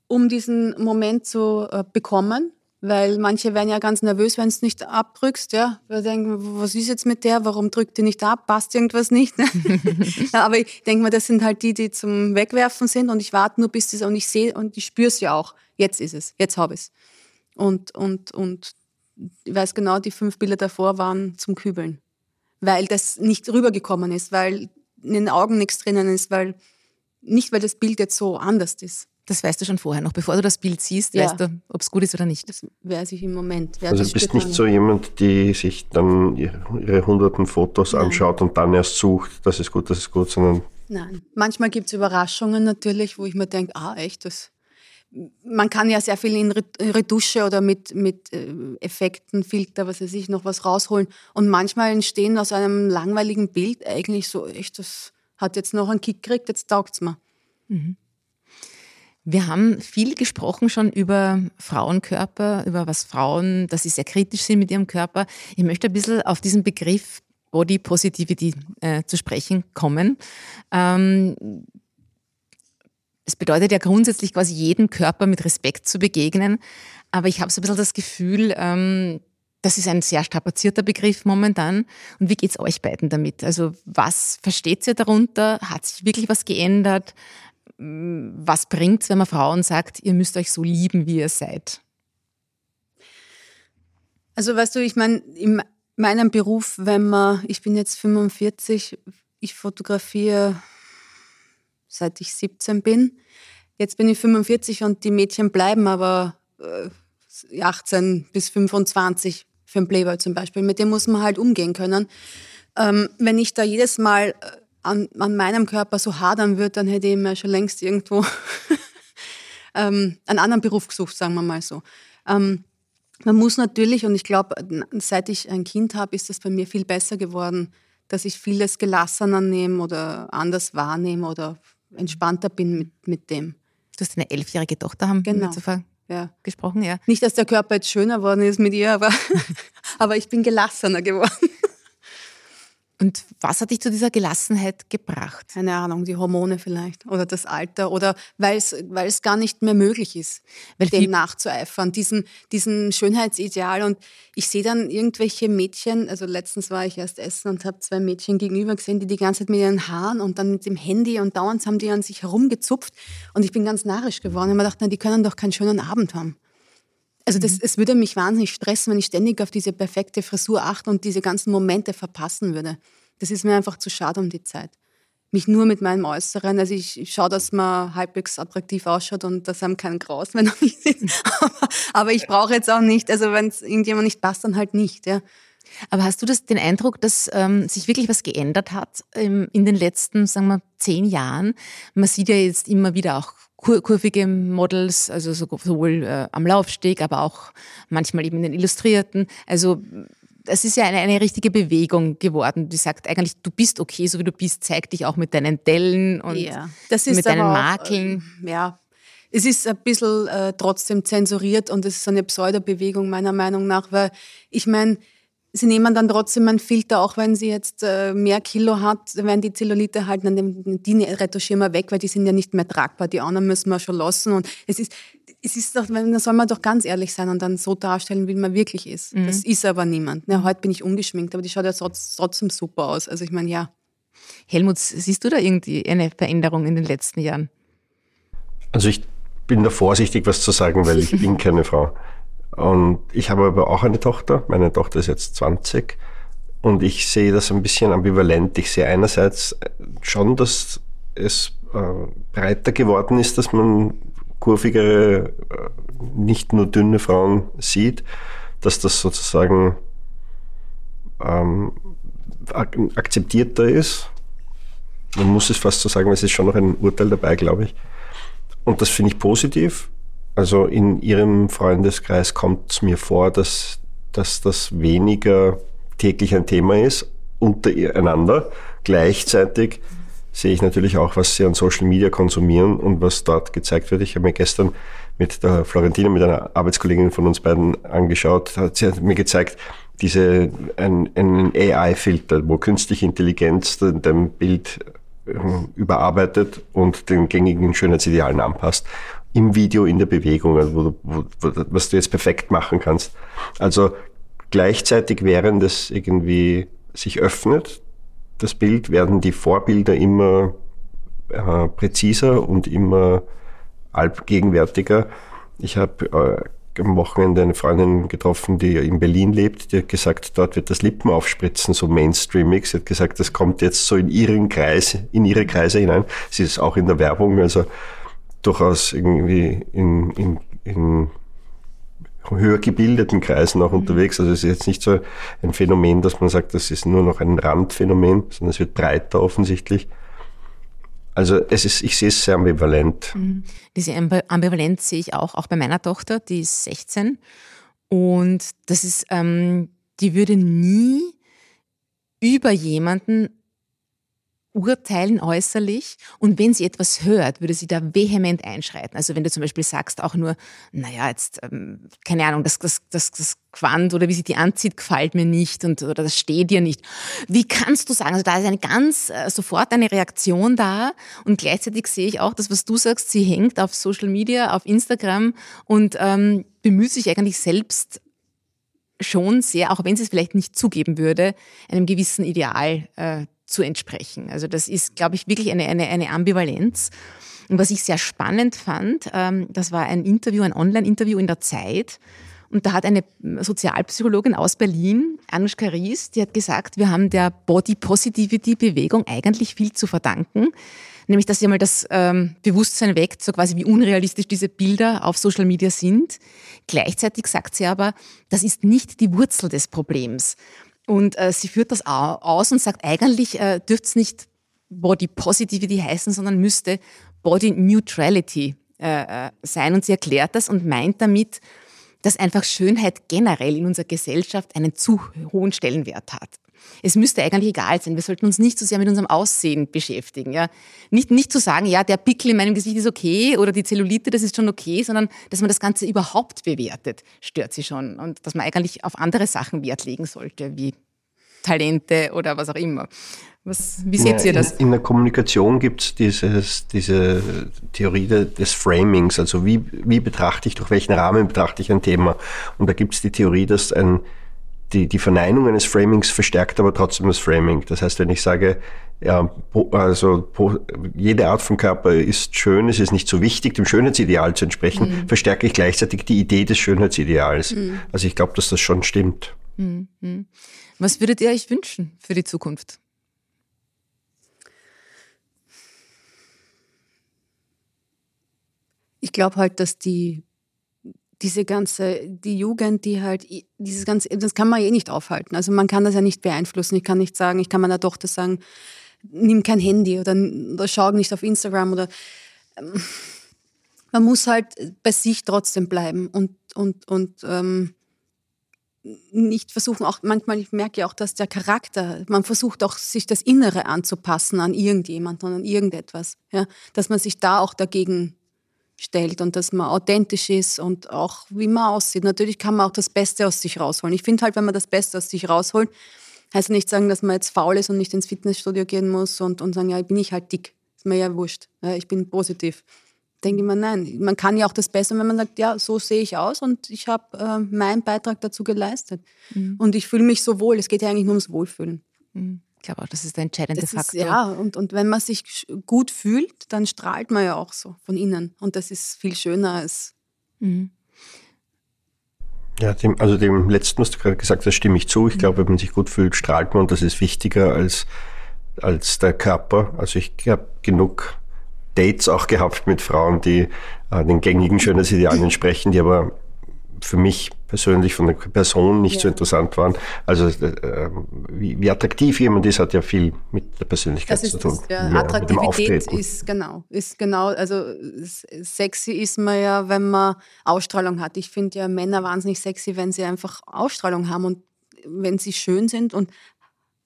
um diesen Moment zu äh, bekommen weil manche werden ja ganz nervös, wenn du es nicht abdrückst, ja. Wir denken, was ist jetzt mit der? Warum drückt die nicht ab? Passt irgendwas nicht? Ne? ja, aber ich denke mal, das sind halt die, die zum Wegwerfen sind und ich warte nur, bis das und ich sehe und ich spüre es ja auch. Jetzt ist es, jetzt habe ich es. Und, und, und ich weiß genau, die fünf Bilder davor waren zum Kübeln, weil das nicht rübergekommen ist, weil in den Augen nichts drinnen ist, weil nicht, weil das Bild jetzt so anders ist. Das weißt du schon vorher, noch bevor du das Bild siehst, ja. weißt du, ob es gut ist oder nicht. Das weiß ich im Moment. Ja, also du bist nicht so jemand, die sich dann ihre hunderten Fotos Nein. anschaut und dann erst sucht, das ist gut, das ist gut, sondern... Nein, manchmal gibt es Überraschungen natürlich, wo ich mir denke, ah echt, das... Man kann ja sehr viel in Retusche oder mit, mit äh, Effekten, Filter, was weiß ich, noch was rausholen. Und manchmal entstehen aus einem langweiligen Bild eigentlich so, echt, das hat jetzt noch einen Kick gekriegt, jetzt taugt es mir. Mhm. Wir haben viel gesprochen schon über Frauenkörper, über was Frauen, dass sie sehr kritisch sind mit ihrem Körper. Ich möchte ein bisschen auf diesen Begriff Body Positivity äh, zu sprechen kommen. Ähm, es bedeutet ja grundsätzlich quasi jeden Körper mit Respekt zu begegnen. Aber ich habe so ein bisschen das Gefühl, ähm, das ist ein sehr strapazierter Begriff momentan. Und wie geht's euch beiden damit? Also was versteht ihr darunter? Hat sich wirklich was geändert? Was bringt es, wenn man Frauen sagt, ihr müsst euch so lieben, wie ihr seid? Also weißt du, ich meine, in meinem Beruf, wenn man, ich bin jetzt 45, ich fotografiere seit ich 17 bin. Jetzt bin ich 45 und die Mädchen bleiben aber äh, 18 bis 25 für ein Playboy zum Beispiel. Mit dem muss man halt umgehen können. Ähm, wenn ich da jedes Mal äh, an, an meinem Körper so hadern würde, dann hätte ich mir schon längst irgendwo ähm, einen anderen Beruf gesucht, sagen wir mal so. Ähm, man muss natürlich, und ich glaube, seit ich ein Kind habe, ist das bei mir viel besser geworden, dass ich vieles gelassener nehme oder anders wahrnehme oder entspannter bin mit, mit dem. Du hast eine elfjährige Tochter, haben genau. ja. gesprochen, ja. Nicht, dass der Körper jetzt schöner geworden ist mit ihr, aber, aber ich bin gelassener geworden. Und was hat dich zu dieser Gelassenheit gebracht? Keine Ahnung, die Hormone vielleicht oder das Alter oder weil es gar nicht mehr möglich ist, weil dem nachzueifern, diesen, diesen Schönheitsideal. Und ich sehe dann irgendwelche Mädchen, also letztens war ich erst essen und habe zwei Mädchen gegenüber gesehen, die die ganze Zeit mit ihren Haaren und dann mit dem Handy und dauernd haben die an sich herumgezupft und ich bin ganz narrisch geworden. Ich habe mir gedacht, na, die können doch keinen schönen Abend haben. Also das, mhm. es würde mich wahnsinnig stressen, wenn ich ständig auf diese perfekte Frisur achte und diese ganzen Momente verpassen würde. Das ist mir einfach zu schade um die Zeit. mich nur mit meinem Äußeren, also ich, ich schaue, dass man halbwegs attraktiv ausschaut und dass einem kein Graus, wenn er mich sieht. aber, aber ich brauche jetzt auch nicht, also wenn es irgendjemand nicht passt, dann halt nicht, ja. Aber hast du das, den Eindruck, dass ähm, sich wirklich was geändert hat ähm, in den letzten, sagen wir, zehn Jahren? Man sieht ja jetzt immer wieder auch kur kurvige Models, also sowohl äh, am Laufsteg, aber auch manchmal eben in den Illustrierten. Also es ist ja eine, eine richtige Bewegung geworden, die sagt eigentlich, du bist okay, so wie du bist, zeig dich auch mit deinen Dellen und ja, mit deinen auch, Makeln. Äh, ja, es ist ein bisschen äh, trotzdem zensuriert und es ist eine Pseudobewegung meiner Meinung nach, weil ich meine, sie nehmen dann trotzdem einen Filter, auch wenn sie jetzt äh, mehr Kilo hat, werden die Zellulite halt, dann die retuschieren wir weg, weil die sind ja nicht mehr tragbar. Die anderen müssen wir schon lassen. Und es ist, es ist doch, da soll man doch ganz ehrlich sein und dann so darstellen, wie man wirklich ist. Mhm. Das ist aber niemand. Ja, heute bin ich ungeschminkt, aber die schaut ja trotzdem super aus. Also ich meine, ja. Helmut, siehst du da irgendwie eine Veränderung in den letzten Jahren? Also ich bin da vorsichtig, was zu sagen, weil ich bin keine Frau. Und ich habe aber auch eine Tochter. Meine Tochter ist jetzt 20. Und ich sehe das ein bisschen ambivalent. Ich sehe einerseits schon, dass es äh, breiter geworden ist, dass man kurvigere, äh, nicht nur dünne Frauen sieht, dass das sozusagen ähm, ak akzeptierter ist. Man muss es fast so sagen, weil es ist schon noch ein Urteil dabei, glaube ich. Und das finde ich positiv. Also in Ihrem Freundeskreis kommt es mir vor, dass, dass das weniger täglich ein Thema ist untereinander. Gleichzeitig sehe ich natürlich auch, was Sie an Social Media konsumieren und was dort gezeigt wird. Ich habe mir gestern mit der Florentina, mit einer Arbeitskollegin von uns beiden angeschaut, sie hat mir gezeigt, diese, ein, ein AI-Filter, wo künstliche Intelligenz dein Bild ähm, überarbeitet und den gängigen Schönheitsidealen anpasst im Video, in der Bewegung, also wo, wo, wo, was du jetzt perfekt machen kannst. Also gleichzeitig, während es irgendwie sich öffnet, das Bild, werden die Vorbilder immer äh, präziser und immer allgegenwärtiger. Ich habe äh, am Wochenende eine Freundin getroffen, die in Berlin lebt, die hat gesagt, dort wird das Lippenaufspritzen so mainstreamig. Sie hat gesagt, das kommt jetzt so in ihren Kreis, in ihre Kreise hinein. Sie ist auch in der Werbung, also durchaus irgendwie in, in, in höher gebildeten Kreisen auch unterwegs. Also es ist jetzt nicht so ein Phänomen, dass man sagt, das ist nur noch ein Randphänomen, sondern es wird breiter offensichtlich. Also es ist, ich sehe es sehr ambivalent. Mhm. Diese Ambivalenz sehe ich auch, auch bei meiner Tochter, die ist 16. Und das ist, ähm, die würde nie über jemanden urteilen äußerlich und wenn sie etwas hört, würde sie da vehement einschreiten. Also wenn du zum Beispiel sagst auch nur, naja, jetzt, ähm, keine Ahnung, das, das, das, das Quant oder wie sie die anzieht, gefällt mir nicht und oder das steht dir nicht. Wie kannst du sagen? Also da ist eine ganz, äh, sofort eine Reaktion da und gleichzeitig sehe ich auch das, was du sagst, sie hängt auf Social Media, auf Instagram und ähm, bemüht sich eigentlich selbst schon sehr, auch wenn sie es vielleicht nicht zugeben würde, einem gewissen Ideal äh, zu entsprechen. Also das ist, glaube ich, wirklich eine, eine, eine Ambivalenz. Und was ich sehr spannend fand, ähm, das war ein Interview, ein Online-Interview in der Zeit. Und da hat eine Sozialpsychologin aus Berlin, Anushka Ries, die hat gesagt, wir haben der Body Positivity Bewegung eigentlich viel zu verdanken. Nämlich, dass sie einmal das ähm, Bewusstsein weckt, so quasi wie unrealistisch diese Bilder auf Social Media sind. Gleichzeitig sagt sie aber, das ist nicht die Wurzel des Problems. Und äh, sie führt das aus und sagt, eigentlich äh, dürfte es nicht Body Positivity heißen, sondern müsste Body Neutrality äh, äh, sein. Und sie erklärt das und meint damit, dass einfach Schönheit generell in unserer Gesellschaft einen zu hohen Stellenwert hat. Es müsste eigentlich egal sein. Wir sollten uns nicht so sehr mit unserem Aussehen beschäftigen. Ja? Nicht, nicht zu sagen, ja, der Pickel in meinem Gesicht ist okay oder die Zellulite, das ist schon okay, sondern dass man das Ganze überhaupt bewertet, stört sie schon. Und dass man eigentlich auf andere Sachen Wert legen sollte, wie Talente oder was auch immer. Was, wie seht ja, ihr das? In, in der Kommunikation gibt es diese Theorie des Framings, also wie, wie betrachte ich, durch welchen Rahmen betrachte ich ein Thema. Und da gibt es die Theorie, dass ein die, die Verneinung eines Framings verstärkt aber trotzdem das Framing. Das heißt, wenn ich sage, ja, also jede Art von Körper ist schön, es ist nicht so wichtig, dem Schönheitsideal zu entsprechen, mhm. verstärke ich gleichzeitig die Idee des Schönheitsideals. Mhm. Also ich glaube, dass das schon stimmt. Mhm. mhm. Was würdet ihr euch wünschen für die Zukunft? Ich glaube halt, dass die diese ganze, die Jugend, die halt, dieses ganze, das kann man eh nicht aufhalten. Also man kann das ja nicht beeinflussen. Ich kann nicht sagen, ich kann meiner Tochter sagen, nimm kein Handy oder, oder schau nicht auf Instagram oder ähm, man muss halt bei sich trotzdem bleiben und, und, und ähm, nicht versuchen, auch manchmal, ich merke ja auch, dass der Charakter, man versucht auch, sich das Innere anzupassen an irgendjemanden, an irgendetwas. Ja? Dass man sich da auch dagegen stellt und dass man authentisch ist und auch wie man aussieht. Natürlich kann man auch das Beste aus sich rausholen. Ich finde halt, wenn man das Beste aus sich rausholt, heißt nicht sagen, dass man jetzt faul ist und nicht ins Fitnessstudio gehen muss und, und sagen, ja, bin ich halt dick. Ist mir ja wurscht. Ja, ich bin positiv. Denke ich mir, nein. Man kann ja auch das Beste, wenn man sagt, ja, so sehe ich aus und ich habe äh, meinen Beitrag dazu geleistet. Mhm. Und ich fühle mich so wohl. Es geht ja eigentlich nur ums Wohlfühlen. Mhm. Ich glaube auch, das ist der entscheidende das Faktor. Ist, ja, und, und wenn man sich gut fühlt, dann strahlt man ja auch so von innen. Und das ist viel schöner als. Mhm. Ja, dem, also dem letzten, was du gerade gesagt hast, stimme ich zu. Ich mhm. glaube, wenn man sich gut fühlt, strahlt man und das ist wichtiger als, als der Körper. Also ich habe genug Dates auch gehabt mit Frauen, die äh, den gängigen Schönheitsidealen entsprechen, die aber für mich persönlich von der Person nicht ja. so interessant waren. Also äh, wie, wie, attraktiv jemand ist, hat ja viel mit der Persönlichkeit zu tun. Das, ja. Attraktivität ist genau, ist genau, also sexy ist man ja, wenn man Ausstrahlung hat. Ich finde ja Männer wahnsinnig sexy, wenn sie einfach Ausstrahlung haben und wenn sie schön sind und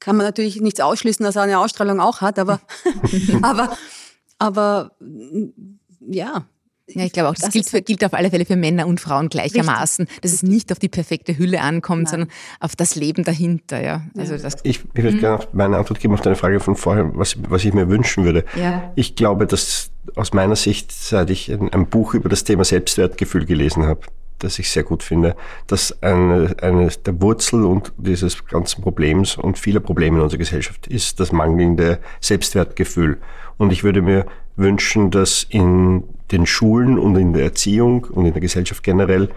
kann man natürlich nichts ausschließen, dass er eine Ausstrahlung auch hat, aber, aber, aber ja, ja, ich glaube auch, das, das gilt, für, gilt, auf alle Fälle für Männer und Frauen gleichermaßen, richtig. dass es nicht auf die perfekte Hülle ankommt, Nein. sondern auf das Leben dahinter. Ja. Also ja. Das, ich, ich würde gerne meine Antwort geben auf deine Frage von vorher, was, was ich mir wünschen würde. Ja. Ich glaube, dass aus meiner Sicht, seit ich ein, ein Buch über das Thema Selbstwertgefühl gelesen habe, das ich sehr gut finde, dass eine, eine der Wurzel und dieses ganzen Problems und vieler Probleme in unserer Gesellschaft ist das mangelnde Selbstwertgefühl. Und ich würde mir wünschen, dass in den Schulen und in der Erziehung und in der Gesellschaft generell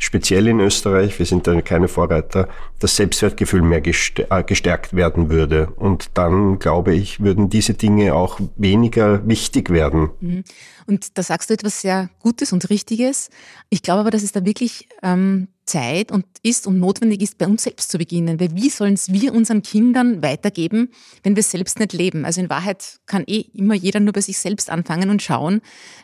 speziell in Österreich, wir sind da keine Vorreiter, das Selbstwertgefühl mehr äh, gestärkt werden würde. Und dann, glaube ich, würden diese Dinge auch weniger wichtig werden. Mhm. Und da sagst du etwas sehr Gutes und Richtiges. Ich glaube aber, dass es da wirklich ähm, Zeit und ist und notwendig ist, bei uns selbst zu beginnen. Weil wie sollen es wir unseren Kindern weitergeben, wenn wir selbst nicht leben? Also in Wahrheit kann eh immer jeder nur bei sich selbst anfangen und schauen,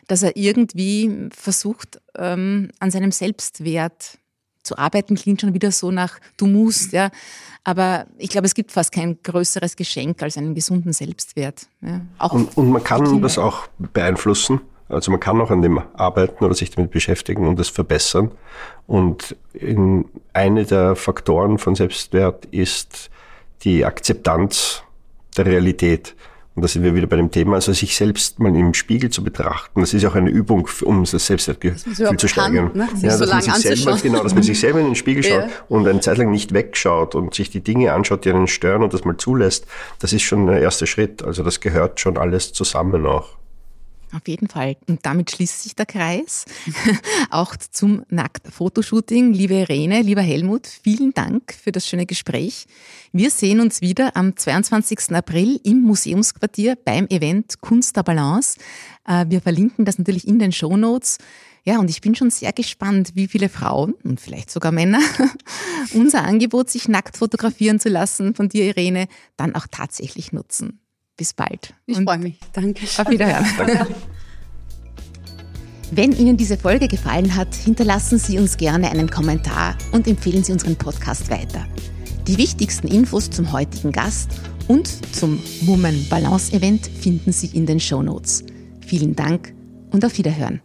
dass er irgendwie versucht, ähm, an seinem Selbstwert zu arbeiten. Klingt schon wieder so nach, du musst, ja. Aber ich glaube, es gibt fast kein größeres Geschenk als einen gesunden Selbstwert. Ja. Auch und, und man kann das auch beeinflussen. Also man kann auch an dem arbeiten oder sich damit beschäftigen und das verbessern. Und in, eine der Faktoren von Selbstwert ist die Akzeptanz der Realität. Und da sind wir wieder bei dem Thema, also sich selbst mal im Spiegel zu betrachten. Das ist auch eine Übung, um das Selbstwertgefühl zu steigern. ne? ja, so dass man sich selber, genau, dass man sich selber in den Spiegel schaut ja. und eine Zeit lang nicht wegschaut und sich die Dinge anschaut, die einen stören und das mal zulässt. Das ist schon der erste Schritt. Also das gehört schon alles zusammen auch. Auf jeden Fall. Und damit schließt sich der Kreis. Auch zum Nackt-Fotoshooting. Liebe Irene, lieber Helmut, vielen Dank für das schöne Gespräch. Wir sehen uns wieder am 22. April im Museumsquartier beim Event Kunst der Balance. Äh, wir verlinken das natürlich in den Show Notes. Ja, und ich bin schon sehr gespannt, wie viele Frauen und vielleicht sogar Männer unser Angebot, sich nackt fotografieren zu lassen von dir, Irene, dann auch tatsächlich nutzen. Bis bald. Ich freue mich. Danke. Auf Wiederhören. Wenn Ihnen diese Folge gefallen hat, hinterlassen Sie uns gerne einen Kommentar und empfehlen Sie unseren Podcast weiter. Die wichtigsten Infos zum heutigen Gast und zum Woman Balance Event finden Sie in den Show Notes. Vielen Dank und auf Wiederhören.